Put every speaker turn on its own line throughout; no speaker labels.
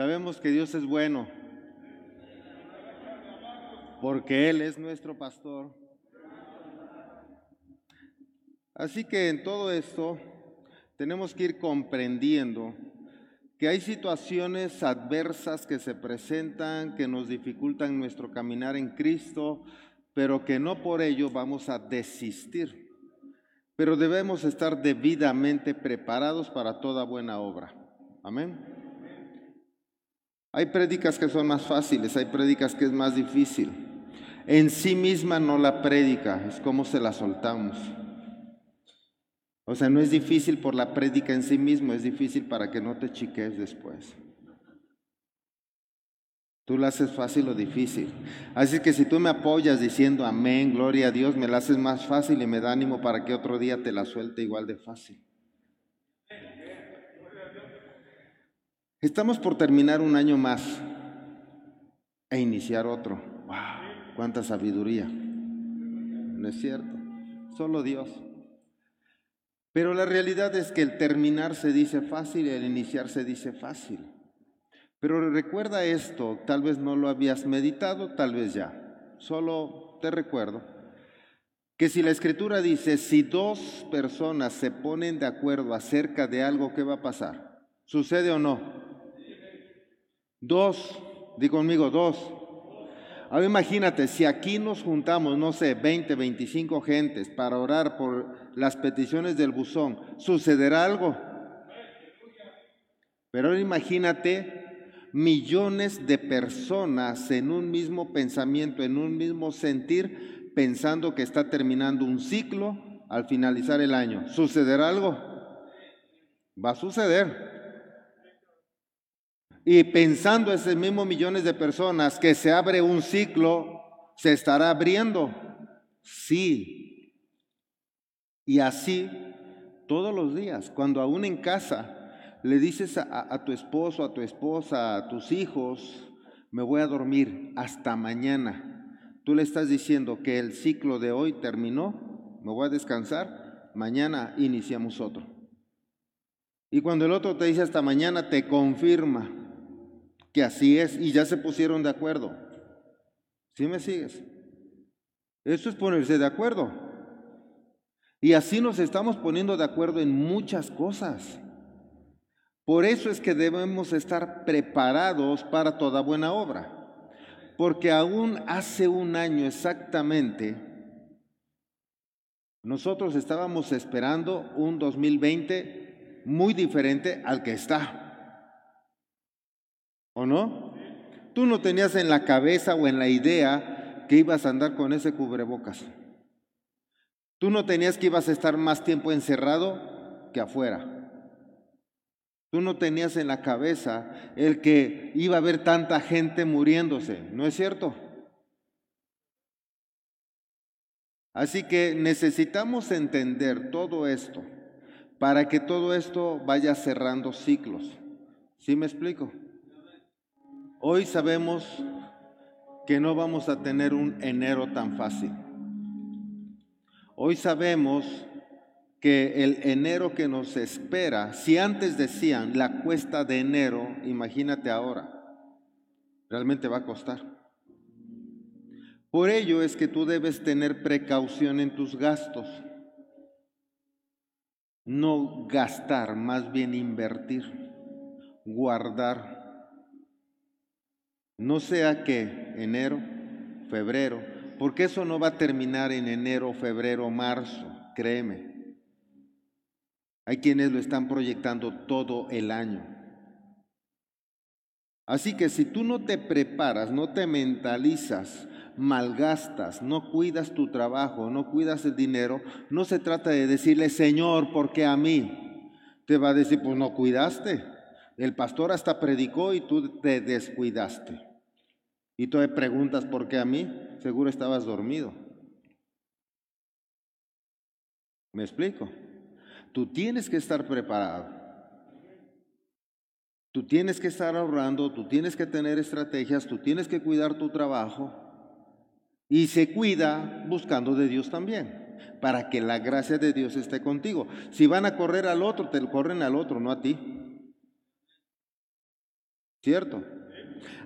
Sabemos que Dios es bueno, porque Él es nuestro pastor. Así que en todo esto tenemos que ir comprendiendo que hay situaciones adversas que se presentan, que nos dificultan nuestro caminar en Cristo, pero que no por ello vamos a desistir. Pero debemos estar debidamente preparados para toda buena obra. Amén. Hay prédicas que son más fáciles, hay prédicas que es más difícil. En sí misma no la prédica, es como se la soltamos. O sea, no es difícil por la prédica en sí mismo, es difícil para que no te chiques después. Tú la haces fácil o difícil. Así que si tú me apoyas diciendo amén, gloria a Dios, me la haces más fácil y me da ánimo para que otro día te la suelte igual de fácil. Estamos por terminar un año más e iniciar otro. ¡Wow! ¡Cuánta sabiduría! No es cierto, solo Dios. Pero la realidad es que el terminar se dice fácil y el iniciar se dice fácil. Pero recuerda esto, tal vez no lo habías meditado, tal vez ya. Solo te recuerdo que si la escritura dice, si dos personas se ponen de acuerdo acerca de algo, ¿qué va a pasar? ¿Sucede o no? Dos, di conmigo, dos. Ahora imagínate, si aquí nos juntamos, no sé, 20, 25 gentes para orar por las peticiones del buzón, ¿sucederá algo? Pero ahora imagínate millones de personas en un mismo pensamiento, en un mismo sentir, pensando que está terminando un ciclo al finalizar el año. ¿Sucederá algo? Va a suceder. Y pensando esos mismos millones de personas que se abre un ciclo, se estará abriendo. Sí. Y así todos los días, cuando aún en casa le dices a, tu esposo, a tu esposa, a tus hijos, me voy a dormir hasta mañana. Tú le estás diciendo que el ciclo de hoy terminó, me voy a descansar, mañana iniciamos otro. Y cuando el otro te dice hasta mañana, te confirma que así es y ya se pusieron de acuerdo. ¿Sí me sigues? Eso es ponerse de acuerdo. Y así nos estamos poniendo de acuerdo en muchas cosas. Por eso es que debemos estar preparados para toda buena obra. Porque aún hace un año exactamente, nosotros estábamos esperando un 2020 muy diferente al que está. ¿O no? Tú no tenías en la cabeza o en la idea que ibas a andar con ese cubrebocas. Tú no tenías que ibas a estar más tiempo encerrado que afuera. Tú no tenías en la cabeza el que iba a haber tanta gente muriéndose, ¿no es cierto? Así que necesitamos entender todo esto para que todo esto vaya cerrando ciclos. ¿Sí me explico? Hoy sabemos que no vamos a tener un enero tan fácil. Hoy sabemos que el enero que nos espera, si antes decían la cuesta de enero, imagínate ahora, realmente va a costar. Por ello es que tú debes tener precaución en tus gastos. No gastar, más bien invertir, guardar. No sea que enero, febrero, porque eso no va a terminar en enero, febrero, marzo, créeme. Hay quienes lo están proyectando todo el año. Así que si tú no te preparas, no te mentalizas, malgastas, no cuidas tu trabajo, no cuidas el dinero, no se trata de decirle, Señor, ¿por qué a mí? Te va a decir, pues no cuidaste. El pastor hasta predicó y tú te descuidaste. Y tú me preguntas por qué a mí, seguro estabas dormido. ¿Me explico? Tú tienes que estar preparado. Tú tienes que estar ahorrando, tú tienes que tener estrategias, tú tienes que cuidar tu trabajo. Y se cuida buscando de Dios también, para que la gracia de Dios esté contigo. Si van a correr al otro, te corren al otro, no a ti. ¿Cierto?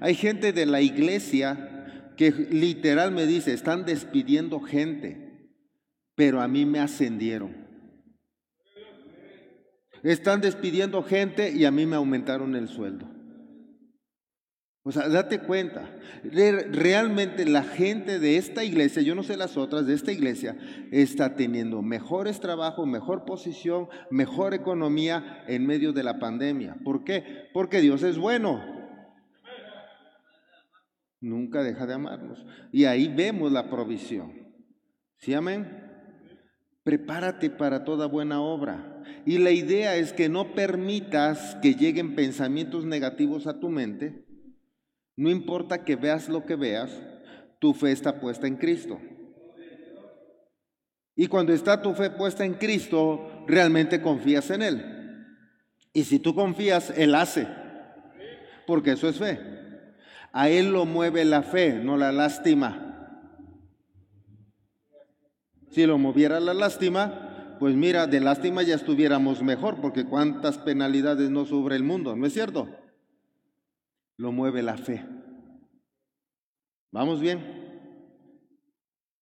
Hay gente de la iglesia que literal me dice, están despidiendo gente, pero a mí me ascendieron. Están despidiendo gente y a mí me aumentaron el sueldo. O sea, date cuenta, realmente la gente de esta iglesia, yo no sé las otras, de esta iglesia, está teniendo mejores trabajos, mejor posición, mejor economía en medio de la pandemia. ¿Por qué? Porque Dios es bueno. Nunca deja de amarnos. Y ahí vemos la provisión. ¿Sí, amén? Prepárate para toda buena obra. Y la idea es que no permitas que lleguen pensamientos negativos a tu mente no importa que veas lo que veas, tu fe está puesta en Cristo. Y cuando está tu fe puesta en Cristo, realmente confías en Él. Y si tú confías, Él hace. Porque eso es fe. A Él lo mueve la fe, no la lástima. Si lo moviera la lástima, pues mira, de lástima ya estuviéramos mejor, porque cuántas penalidades no sufre el mundo, ¿no es cierto? lo mueve la fe. ¿Vamos bien?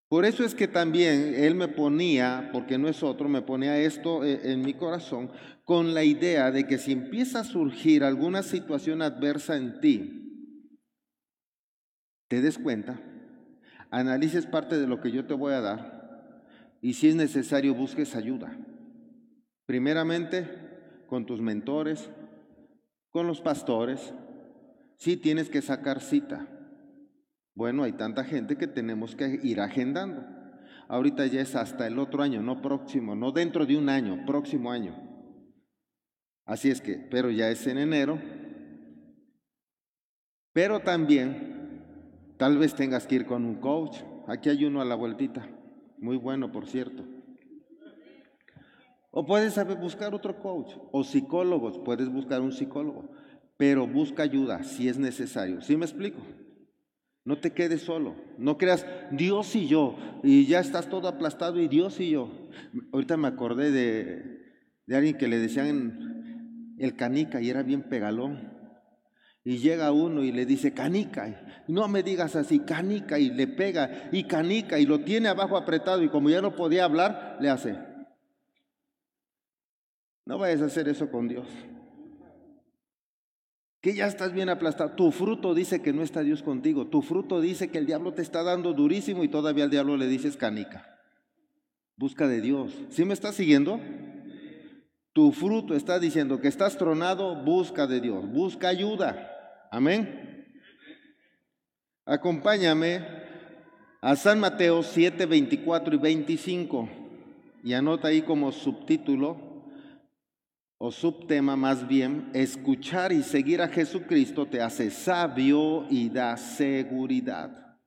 Por eso es que también Él me ponía, porque no es otro, me ponía esto eh, en mi corazón con la idea de que si empieza a surgir alguna situación adversa en ti, te des cuenta, analices parte de lo que yo te voy a dar y si es necesario busques ayuda. Primeramente con tus mentores, con los pastores, Sí tienes que sacar cita. Bueno, hay tanta gente que tenemos que ir agendando. Ahorita ya es hasta el otro año, no próximo, no dentro de un año, próximo año. Así es que, pero ya es en enero. Pero también, tal vez tengas que ir con un coach. Aquí hay uno a la vueltita. Muy bueno, por cierto. O puedes buscar otro coach. O psicólogos, puedes buscar un psicólogo pero busca ayuda si es necesario. ¿Sí me explico? No te quedes solo, no creas Dios y yo, y ya estás todo aplastado y Dios y yo. Ahorita me acordé de, de alguien que le decían el canica y era bien pegalón. Y llega uno y le dice, canica, no me digas así, canica, y le pega, y canica, y lo tiene abajo apretado, y como ya no podía hablar, le hace. No vayas a hacer eso con Dios que ya estás bien aplastado. Tu fruto dice que no está Dios contigo. Tu fruto dice que el diablo te está dando durísimo y todavía al diablo le dices canica. Busca de Dios. ¿Sí me estás siguiendo? Tu fruto está diciendo que estás tronado, busca de Dios, busca ayuda. Amén. Acompáñame a San Mateo 7, 24 y 25 y anota ahí como subtítulo o subtema más bien, escuchar y seguir a Jesucristo te hace sabio y da seguridad.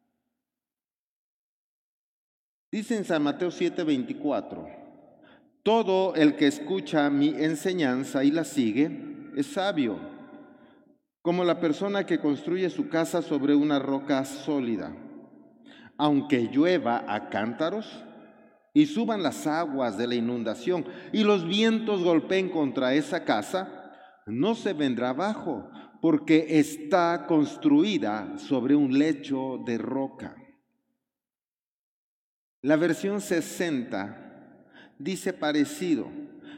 Dice en San Mateo 7:24, todo el que escucha mi enseñanza y la sigue es sabio, como la persona que construye su casa sobre una roca sólida. Aunque llueva a cántaros, y suban las aguas de la inundación y los vientos golpeen contra esa casa, no se vendrá abajo, porque está construida sobre un lecho de roca. La versión 60 dice parecido.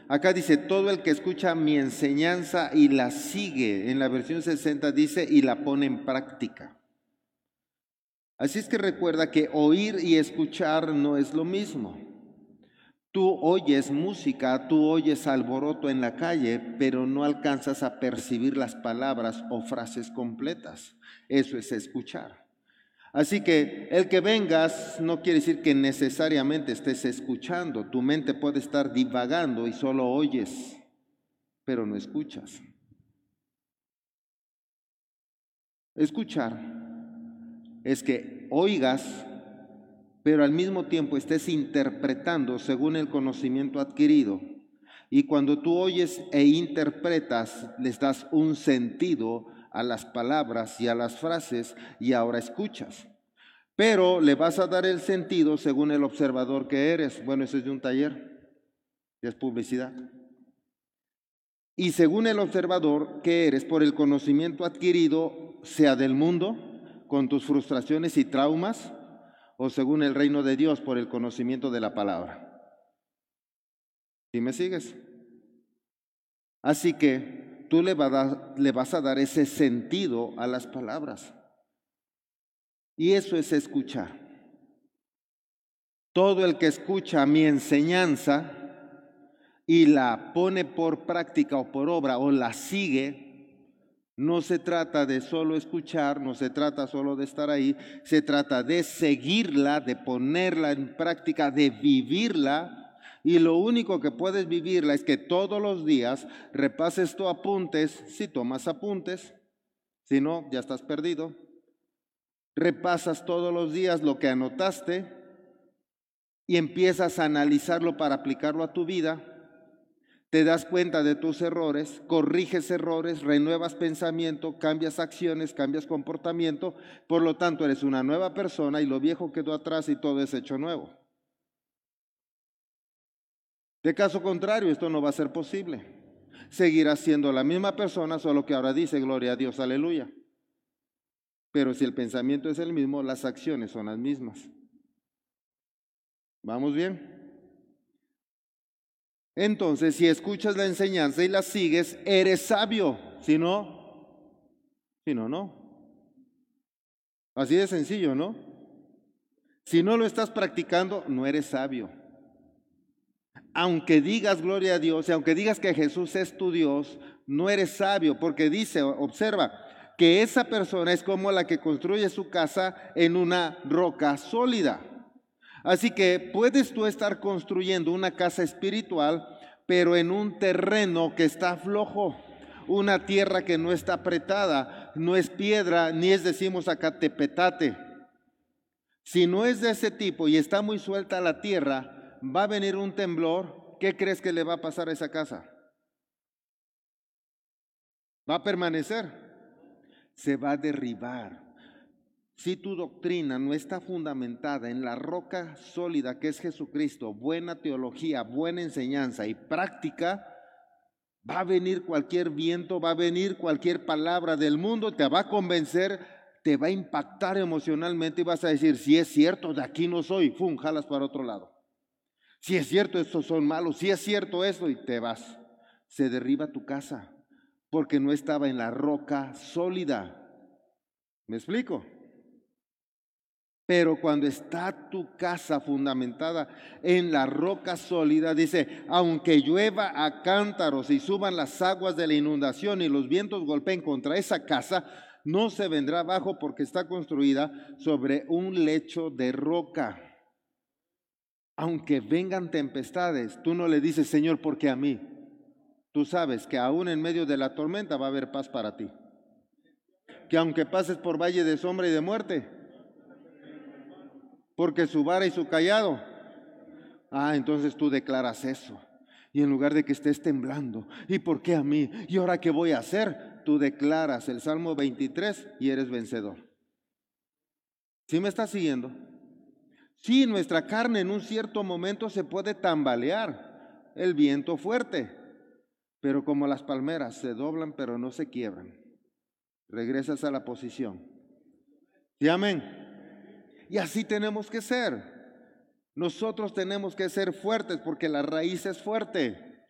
Acá dice, todo el que escucha mi enseñanza y la sigue. En la versión 60 dice, y la pone en práctica. Así es que recuerda que oír y escuchar no es lo mismo. Tú oyes música, tú oyes alboroto en la calle, pero no alcanzas a percibir las palabras o frases completas. Eso es escuchar. Así que el que vengas no quiere decir que necesariamente estés escuchando. Tu mente puede estar divagando y solo oyes, pero no escuchas. Escuchar es que oigas pero al mismo tiempo estés interpretando según el conocimiento adquirido. Y cuando tú oyes e interpretas, les das un sentido a las palabras y a las frases y ahora escuchas. Pero le vas a dar el sentido según el observador que eres. Bueno, eso es de un taller, es publicidad. y según el observador que eres por el conocimiento adquirido, sea del mundo, con tus frustraciones y traumas, o según el reino de Dios por el conocimiento de la palabra. ¿Sí me sigues? Así que tú le, vas a dar ese sentido a las palabras. Y eso es escuchar. Todo el que escucha mi enseñanza y la pone por práctica o por obra o la sigue, no se trata de solo escuchar, no se trata solo de estar ahí, se trata de seguirla, de ponerla en práctica, de vivirla. Y lo único que puedes vivirla es que todos los días repases tus apuntes, si tomas apuntes, si no, ya estás perdido. Repasas todos los días lo que anotaste y empiezas a analizarlo para aplicarlo a tu vida te das cuenta de tus errores, corriges errores, renuevas pensamiento, cambias acciones, cambias comportamiento, por lo tanto eres una nueva persona y lo viejo quedó atrás y todo es hecho nuevo. De caso contrario, esto no va a ser posible. Seguirás siendo la misma persona, solo que ahora dice gloria a Dios, aleluya. Pero si el pensamiento es el mismo, las acciones son las mismas. ¿Vamos bien? Entonces, si escuchas la enseñanza y la sigues, eres sabio. Si no, si no, no. Así de sencillo, ¿no? Si no lo estás practicando, no eres sabio. Aunque digas gloria a Dios y aunque digas que Jesús es tu Dios, no eres sabio, porque dice, observa, que esa persona es como la que construye su casa en una roca sólida. Así que puedes tú estar construyendo una casa espiritual, pero en un terreno que está flojo, una tierra que no está apretada, no es piedra, ni es, decimos acá, tepetate. Si no es de ese tipo y está muy suelta la tierra, va a venir un temblor, ¿qué crees que le va a pasar a esa casa? ¿Va a permanecer? Se va a derribar. Si tu doctrina no está fundamentada en la roca sólida que es Jesucristo, buena teología, buena enseñanza y práctica, va a venir cualquier viento, va a venir cualquier palabra del mundo, te va a convencer, te va a impactar emocionalmente y vas a decir, si es cierto, de aquí no soy, ¡fum! jalas para otro lado. Si es cierto, estos son malos, si es cierto eso, y te vas. Se derriba tu casa porque no estaba en la roca sólida. ¿Me explico? Pero cuando está tu casa fundamentada en la roca sólida, dice, aunque llueva a cántaros y suban las aguas de la inundación y los vientos golpeen contra esa casa, no se vendrá abajo porque está construida sobre un lecho de roca. Aunque vengan tempestades, tú no le dices, Señor, porque a mí. Tú sabes que aún en medio de la tormenta va a haber paz para ti. Que aunque pases por valle de sombra y de muerte, porque su vara y su callado. Ah, entonces tú declaras eso. Y en lugar de que estés temblando, ¿y por qué a mí? ¿Y ahora qué voy a hacer? Tú declaras el Salmo 23 y eres vencedor. ¿Sí me estás siguiendo? Sí, nuestra carne en un cierto momento se puede tambalear, el viento fuerte, pero como las palmeras se doblan pero no se quiebran. Regresas a la posición. ¿Sí, amén? Y así tenemos que ser. Nosotros tenemos que ser fuertes porque la raíz es fuerte.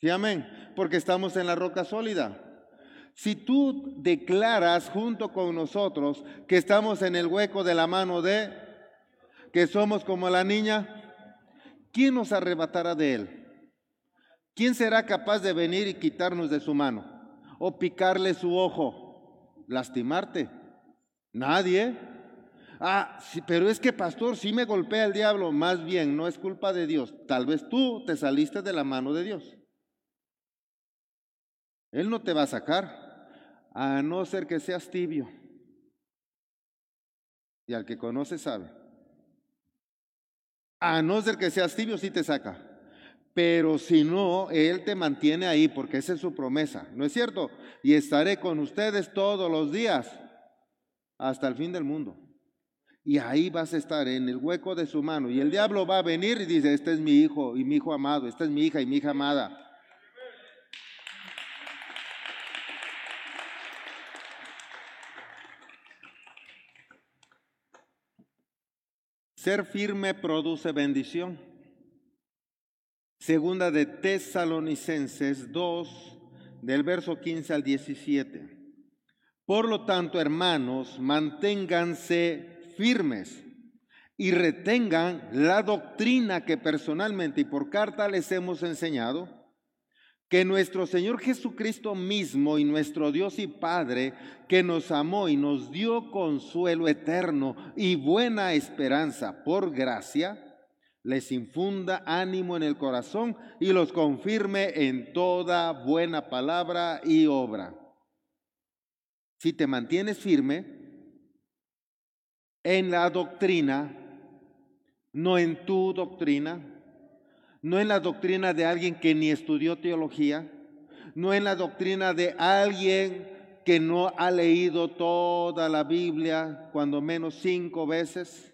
¿Sí, amén? Porque estamos en la roca sólida. Si tú declaras junto con nosotros que estamos en el hueco de la mano de, que somos como la niña, ¿quién nos arrebatará de él? ¿Quién será capaz de venir y quitarnos de su mano? O picarle su ojo, lastimarte. Nadie. Ah, pero es que pastor, sí me golpea el diablo. Más bien, no es culpa de Dios. Tal vez tú te saliste de la mano de Dios. Él no te va a sacar, a no ser que seas tibio. Y al que conoce sabe. A no ser que seas tibio, sí te saca. Pero si no, Él te mantiene ahí porque esa es su promesa, ¿no es cierto? Y estaré con ustedes todos los días hasta el fin del mundo. Y ahí vas a estar en el hueco de su mano. Y el diablo va a venir y dice, este es mi hijo y mi hijo amado, esta es mi hija y mi hija amada. Ser firme produce bendición. Segunda de Tesalonicenses 2, del verso 15 al 17. Por lo tanto, hermanos, manténganse firmes y retengan la doctrina que personalmente y por carta les hemos enseñado, que nuestro Señor Jesucristo mismo y nuestro Dios y Padre, que nos amó y nos dio consuelo eterno y buena esperanza por gracia, les infunda ánimo en el corazón y los confirme en toda buena palabra y obra. Si te mantienes firme en la doctrina, no en tu doctrina, no en la doctrina de alguien que ni estudió teología, no en la doctrina de alguien que no ha leído toda la Biblia, cuando menos cinco veces,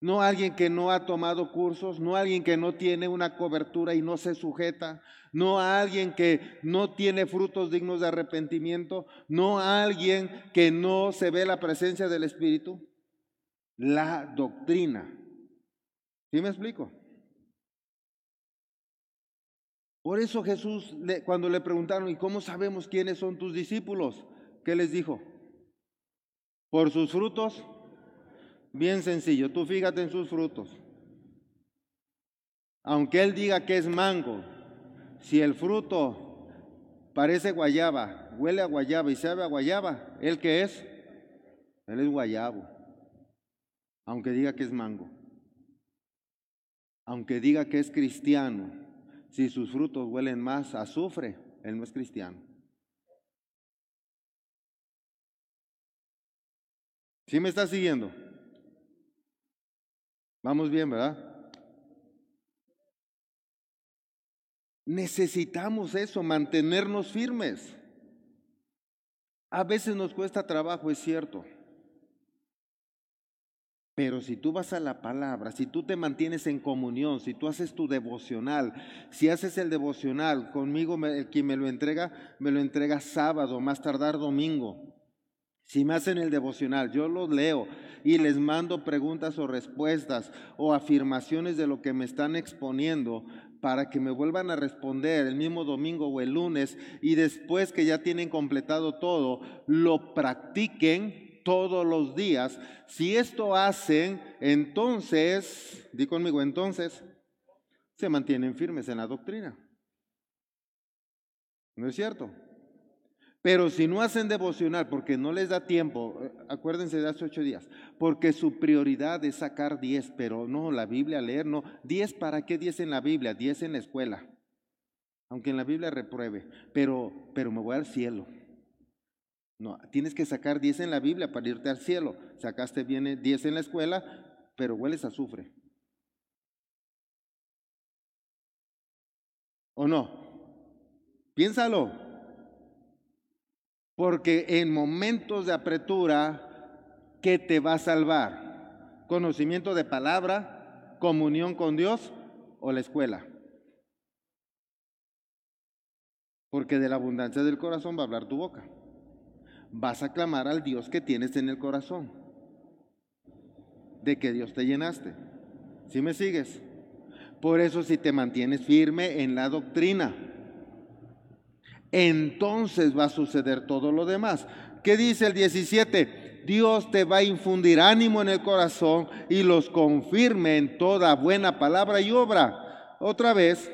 no alguien que no ha tomado cursos, no alguien que no tiene una cobertura y no se sujeta, no alguien que no tiene frutos dignos de arrepentimiento, no alguien que no se ve la presencia del Espíritu la doctrina. ¿Sí me explico? Por eso Jesús, cuando le preguntaron, ¿y cómo sabemos quiénes son tus discípulos? ¿Qué les dijo? Por sus frutos. Bien sencillo, tú fíjate en sus frutos. Aunque él diga que es mango, si el fruto parece guayaba, huele a guayaba y sabe a guayaba, ¿él qué es? Él es guayabo aunque diga que es mango, aunque diga que es cristiano, si sus frutos huelen más a azufre, él no es cristiano. ¿Sí me está siguiendo? Vamos bien, ¿verdad? Necesitamos eso, mantenernos firmes. A veces nos cuesta trabajo, es cierto. Pero si tú vas a la palabra, si tú te mantienes en comunión, si tú haces tu devocional, si haces el devocional conmigo, el quien me lo entrega, me lo entrega sábado, más tardar domingo. Si me hacen el devocional, yo los leo y les mando preguntas o respuestas o afirmaciones de lo que me están exponiendo para que me vuelvan a responder el mismo domingo o el lunes y después que ya tienen completado todo, lo practiquen todos los días. Si esto hacen, entonces, di conmigo, entonces, se mantienen firmes en la doctrina. ¿No es cierto? Pero si no hacen devocional porque no les da tiempo, eh, acuérdense de hace ocho días, porque su prioridad es sacar diez, pero no, la Biblia, leer, no. Diez, ¿para qué diez en la Biblia? Diez en la escuela. Aunque en la Biblia repruebe, pero, pero me voy al cielo. No, tienes que sacar 10 en la Biblia para irte al cielo. Sacaste bien 10 en la escuela, pero hueles a azufre. ¿O no? Piénsalo. Porque en momentos de apretura, ¿qué te va a salvar? ¿Conocimiento de palabra? ¿Comunión con Dios? ¿O la escuela? Porque de la abundancia del corazón va a hablar tu boca vas a clamar al Dios que tienes en el corazón, de que Dios te llenaste. ¿Sí me sigues? Por eso si te mantienes firme en la doctrina, entonces va a suceder todo lo demás. ¿Qué dice el 17? Dios te va a infundir ánimo en el corazón y los confirme en toda buena palabra y obra. Otra vez,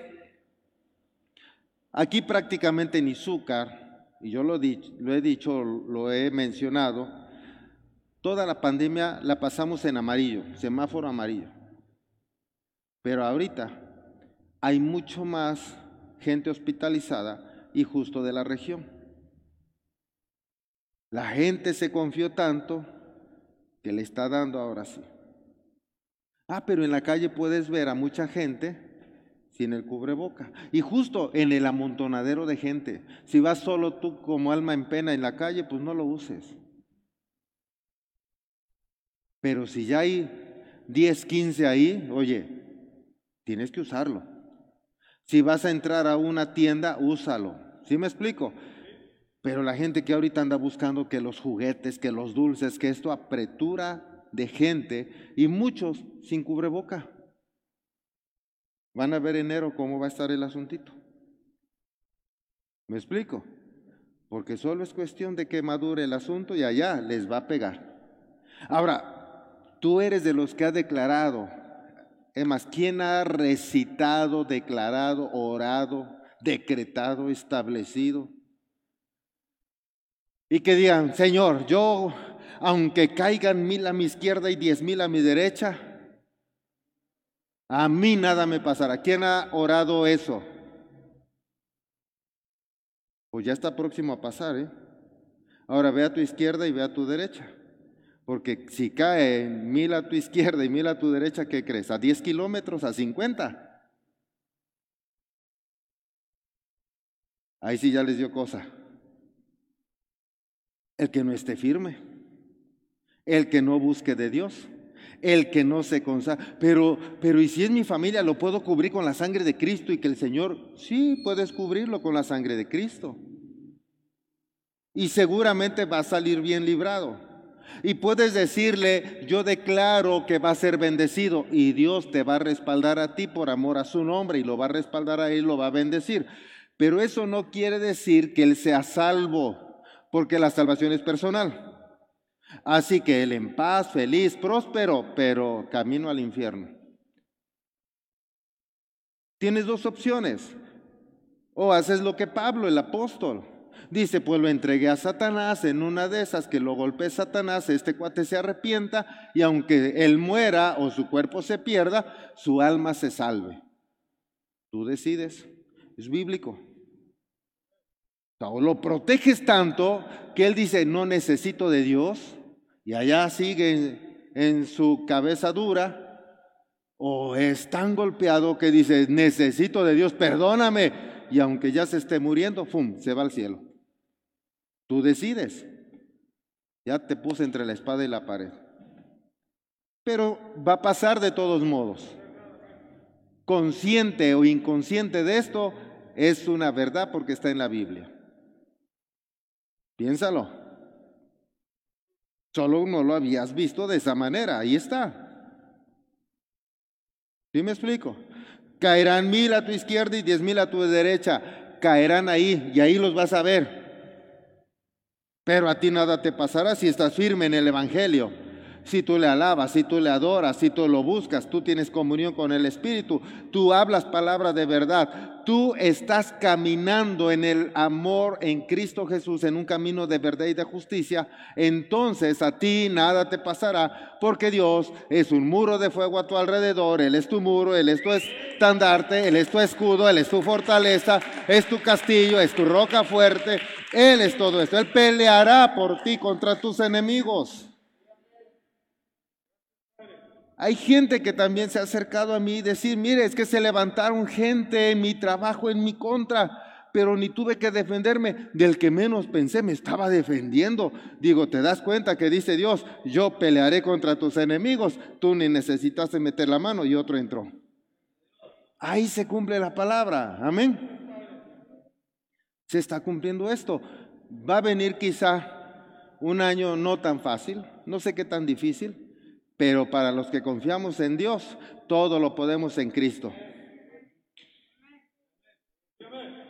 aquí prácticamente ni azúcar y yo lo, he dicho, lo he mencionado, toda la pandemia la pasamos en amarillo, semáforo amarillo. Pero ahorita hay mucho más gente hospitalizada y justo de la región. La gente se confió tanto que le está dando ahora sí. Ah, pero en la calle puedes ver a mucha gente sin el cubreboca. Y justo en el amontonadero de gente, si vas solo tú como alma en pena en la calle, pues no lo uses. Pero si ya hay 10, 15 ahí, oye, tienes que usarlo. Si vas a entrar a una tienda, úsalo. ¿Sí me explico? Pero la gente que ahorita anda buscando que los juguetes, que los dulces, que esto apretura de gente y muchos sin cubreboca. Van a ver enero cómo va a estar el asuntito. ¿Me explico? Porque solo es cuestión de que madure el asunto y allá les va a pegar. Ahora, tú eres de los que ha declarado, es más, ¿quién ha recitado, declarado, orado, decretado, establecido? Y que digan, Señor, yo, aunque caigan mil a mi izquierda y diez mil a mi derecha, a mí nada me pasará. ¿Quién ha orado eso? Pues ya está próximo a pasar, ¿eh? Ahora ve a tu izquierda y ve a tu derecha. Porque si cae mil a tu izquierda y mil a tu derecha, ¿qué crees? ¿A 10 kilómetros? ¿A 50? Ahí sí ya les dio cosa. El que no esté firme, el que no busque de Dios, el que no se consagra. Pero, pero ¿y si es mi familia, lo puedo cubrir con la sangre de Cristo y que el Señor, sí, puedes cubrirlo con la sangre de Cristo. Y seguramente va a salir bien librado. Y puedes decirle, yo declaro que va a ser bendecido y Dios te va a respaldar a ti por amor a su nombre y lo va a respaldar a él, lo va a bendecir. Pero eso no quiere decir que él sea salvo, porque la salvación es personal. Así que él en paz, feliz, próspero, pero camino al infierno. Tienes dos opciones. O haces lo que Pablo, el apóstol, dice, pues lo entregué a Satanás en una de esas que lo golpee Satanás, este cuate se arrepienta y aunque él muera o su cuerpo se pierda, su alma se salve. Tú decides, es bíblico. O lo proteges tanto que él dice, no necesito de Dios, y allá sigue en su cabeza dura, o es tan golpeado que dice, necesito de Dios, perdóname, y aunque ya se esté muriendo, ¡fum!, se va al cielo. Tú decides. Ya te puse entre la espada y la pared. Pero va a pasar de todos modos. Consciente o inconsciente de esto, es una verdad porque está en la Biblia. Piénsalo. Solo no lo habías visto de esa manera. Ahí está. ¿Sí me explico? Caerán mil a tu izquierda y diez mil a tu derecha. Caerán ahí y ahí los vas a ver. Pero a ti nada te pasará si estás firme en el Evangelio. Si tú le alabas, si tú le adoras, si tú lo buscas, tú tienes comunión con el Espíritu, tú hablas palabra de verdad, tú estás caminando en el amor en Cristo Jesús, en un camino de verdad y de justicia, entonces a ti nada te pasará, porque Dios es un muro de fuego a tu alrededor, Él es tu muro, Él es tu estandarte, Él es tu escudo, Él es tu fortaleza, es tu castillo, es tu roca fuerte, Él es todo esto, Él peleará por ti contra tus enemigos. Hay gente que también se ha acercado a mí y decir, mire, es que se levantaron gente en mi trabajo en mi contra, pero ni tuve que defenderme. Del que menos pensé me estaba defendiendo. Digo, ¿te das cuenta que dice Dios, yo pelearé contra tus enemigos? Tú ni necesitaste meter la mano y otro entró. Ahí se cumple la palabra. Amén. Se está cumpliendo esto. Va a venir quizá un año no tan fácil, no sé qué tan difícil, pero para los que confiamos en Dios, todo lo podemos en Cristo.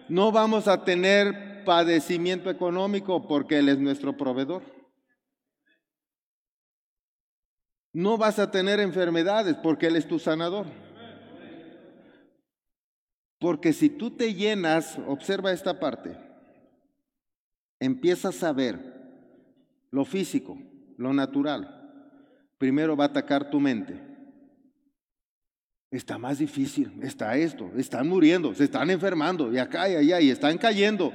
No vamos a tener padecimiento económico porque Él es nuestro proveedor. No vas a tener enfermedades porque Él es tu sanador. Porque si tú te llenas, observa esta parte, empiezas a ver lo físico, lo natural primero va a atacar tu mente. Está más difícil, está esto, están muriendo, se están enfermando, y acá y allá, y están cayendo.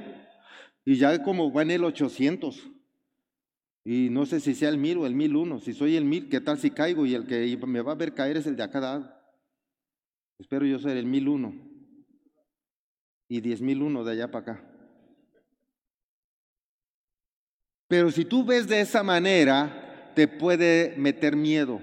Y ya como va en el 800. Y no sé si sea el 1000 o el 1001. Si soy el 1000, ¿qué tal si caigo? Y el que me va a ver caer es el de acá. Espero yo ser el 1001. Y 10001 de allá para acá. Pero si tú ves de esa manera, te puede meter miedo.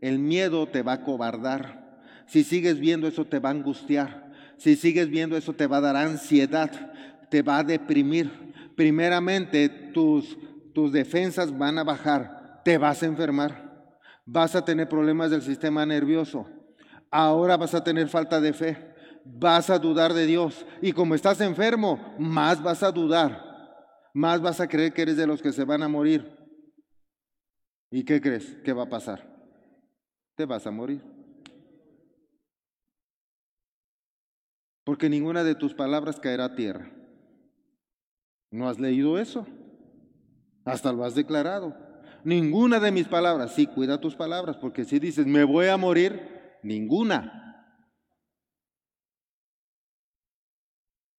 El miedo te va a cobardar. Si sigues viendo eso te va a angustiar. Si sigues viendo eso te va a dar ansiedad, te va a deprimir. Primeramente tus, tus defensas van a bajar, te vas a enfermar. vas a tener problemas del sistema nervioso, ahora vas a tener falta de fe, vas a dudar de Dios y como estás enfermo, más vas a dudar, más vas a creer que eres de los que se van a morir. ¿Y qué crees? ¿Qué va a pasar? Te vas a morir. Porque ninguna de tus palabras caerá a tierra. ¿No has leído eso? Hasta lo has declarado. Ninguna de mis palabras. Sí, cuida tus palabras, porque si dices, me voy a morir, ninguna.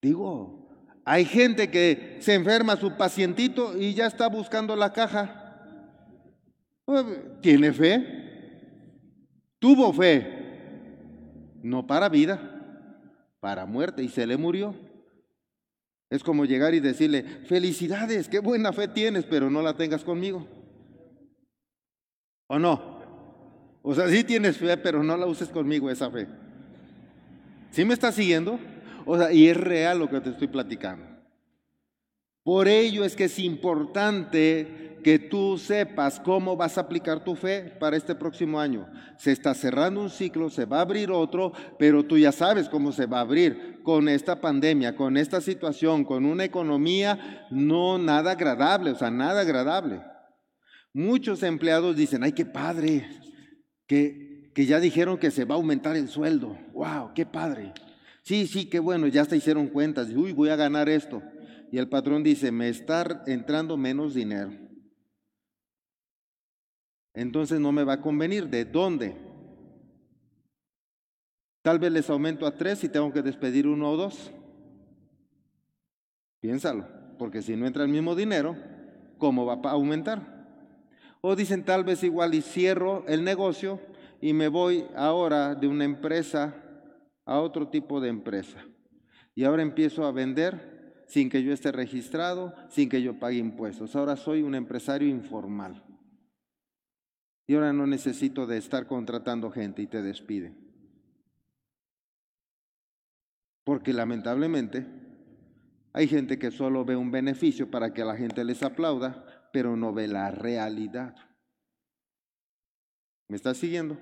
Digo, hay gente que se enferma su pacientito y ya está buscando la caja. ¿Tiene fe? Tuvo fe. No para vida, para muerte y se le murió. Es como llegar y decirle, felicidades, qué buena fe tienes, pero no la tengas conmigo. ¿O no? O sea, sí tienes fe, pero no la uses conmigo esa fe. ¿Sí me estás siguiendo? O sea, y es real lo que te estoy platicando. Por ello es que es importante que tú sepas cómo vas a aplicar tu fe para este próximo año. Se está cerrando un ciclo, se va a abrir otro, pero tú ya sabes cómo se va a abrir con esta pandemia, con esta situación, con una economía no nada agradable, o sea, nada agradable. Muchos empleados dicen, ay, qué padre, que, que ya dijeron que se va a aumentar el sueldo. ¡Wow! ¡Qué padre! Sí, sí, qué bueno, ya se hicieron cuentas. Uy, voy a ganar esto. Y el patrón dice, me está entrando menos dinero. Entonces no me va a convenir. ¿De dónde? Tal vez les aumento a tres y tengo que despedir uno o dos. Piénsalo, porque si no entra el mismo dinero, ¿cómo va a aumentar? O dicen tal vez igual y cierro el negocio y me voy ahora de una empresa a otro tipo de empresa. Y ahora empiezo a vender sin que yo esté registrado, sin que yo pague impuestos. Ahora soy un empresario informal. Y ahora no necesito de estar contratando gente y te despide. Porque lamentablemente hay gente que solo ve un beneficio para que la gente les aplauda, pero no ve la realidad. ¿Me estás siguiendo?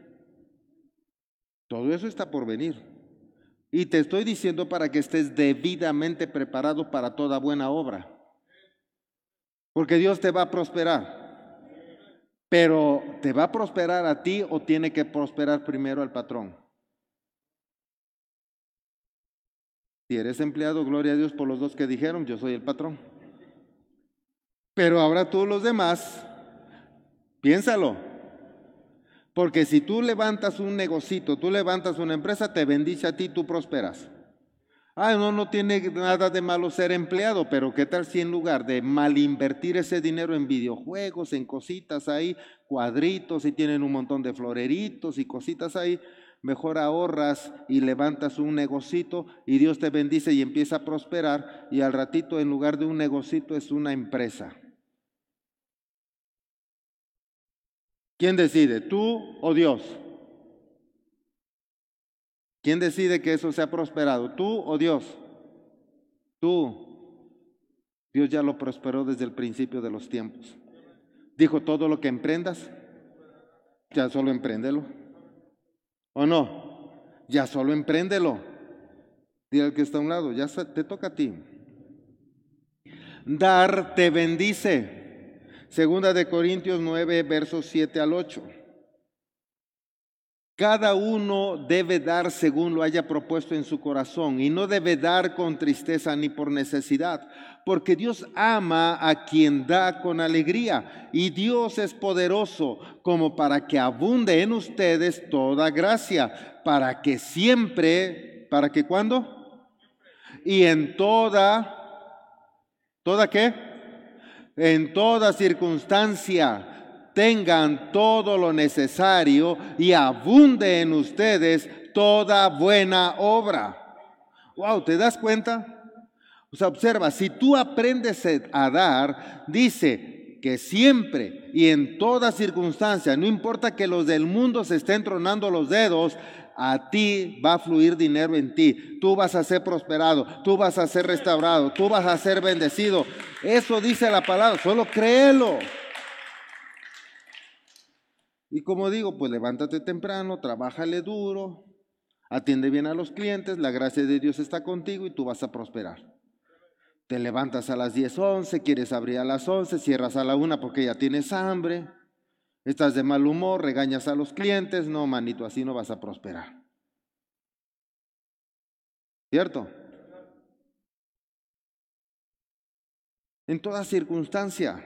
Todo eso está por venir. Y te estoy diciendo para que estés debidamente preparado para toda buena obra. Porque Dios te va a prosperar. Pero ¿te va a prosperar a ti o tiene que prosperar primero al patrón? Si eres empleado, gloria a Dios por los dos que dijeron, yo soy el patrón. Pero ahora tú los demás, piénsalo, porque si tú levantas un negocito, tú levantas una empresa, te bendice a ti, tú prosperas. Ah, no, no tiene nada de malo ser empleado, pero ¿qué tal si en lugar de mal invertir ese dinero en videojuegos, en cositas ahí, cuadritos y tienen un montón de floreritos y cositas ahí, mejor ahorras y levantas un negocito y Dios te bendice y empieza a prosperar y al ratito en lugar de un negocito es una empresa. ¿Quién decide? ¿Tú o Dios? ¿Quién decide que eso sea prosperado? ¿Tú o Dios? Tú. Dios ya lo prosperó desde el principio de los tiempos. Dijo, todo lo que emprendas, ya solo empréndelo. ¿O no? Ya solo empréndelo. Dile al que está a un lado, ya te toca a ti. Dar te bendice. Segunda de Corintios 9, versos 7 al 8. Cada uno debe dar según lo haya propuesto en su corazón y no debe dar con tristeza ni por necesidad, porque Dios ama a quien da con alegría y Dios es poderoso como para que abunde en ustedes toda gracia, para que siempre, para que cuando y en toda, ¿toda qué? En toda circunstancia tengan todo lo necesario y abunde en ustedes toda buena obra. Wow, ¿te das cuenta? O sea, observa, si tú aprendes a dar, dice que siempre y en toda circunstancia, no importa que los del mundo se estén tronando los dedos, a ti va a fluir dinero en ti. Tú vas a ser prosperado, tú vas a ser restaurado, tú vas a ser bendecido. Eso dice la palabra, solo créelo. Y como digo, pues levántate temprano, trabájale duro, atiende bien a los clientes, la gracia de Dios está contigo y tú vas a prosperar. Te levantas a las 10, 11, quieres abrir a las 11, cierras a la 1 porque ya tienes hambre, estás de mal humor, regañas a los clientes, no, manito, así no vas a prosperar. ¿Cierto? En toda circunstancia,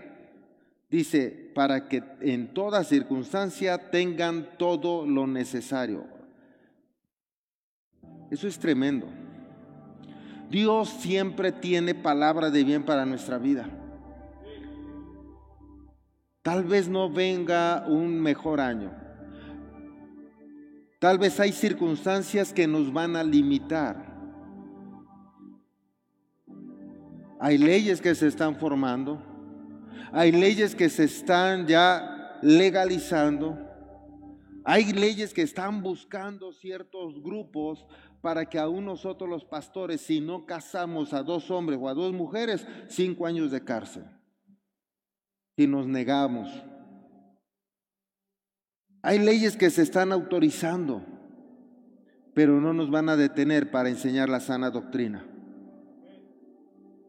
dice, para que en toda circunstancia tengan todo lo necesario. Eso es tremendo. Dios siempre tiene palabra de bien para nuestra vida. Tal vez no venga un mejor año. Tal vez hay circunstancias que nos van a limitar. Hay leyes que se están formando. Hay leyes que se están ya legalizando. Hay leyes que están buscando ciertos grupos para que aún nosotros los pastores, si no casamos a dos hombres o a dos mujeres, cinco años de cárcel. Si nos negamos. Hay leyes que se están autorizando, pero no nos van a detener para enseñar la sana doctrina.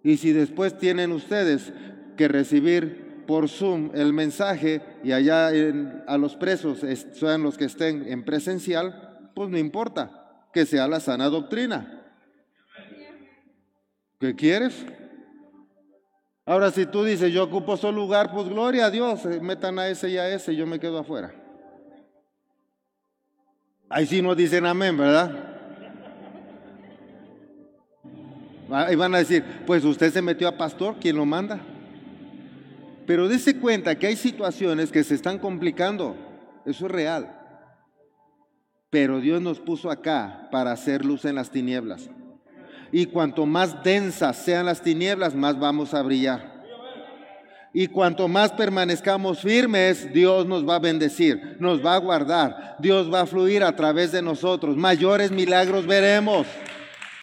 Y si después tienen ustedes que recibir por Zoom el mensaje y allá a los presos sean los que estén en presencial, pues no importa que sea la sana doctrina. ¿Qué quieres? Ahora, si tú dices, yo ocupo su lugar, pues gloria a Dios, eh, metan a ese y a ese, yo me quedo afuera. Ahí sí no dicen amén, ¿verdad? Ahí van a decir, pues usted se metió a pastor, ¿quién lo manda? Pero dése cuenta que hay situaciones que se están complicando, eso es real. Pero Dios nos puso acá para hacer luz en las tinieblas. Y cuanto más densas sean las tinieblas, más vamos a brillar. Y cuanto más permanezcamos firmes, Dios nos va a bendecir, nos va a guardar, Dios va a fluir a través de nosotros. Mayores milagros veremos.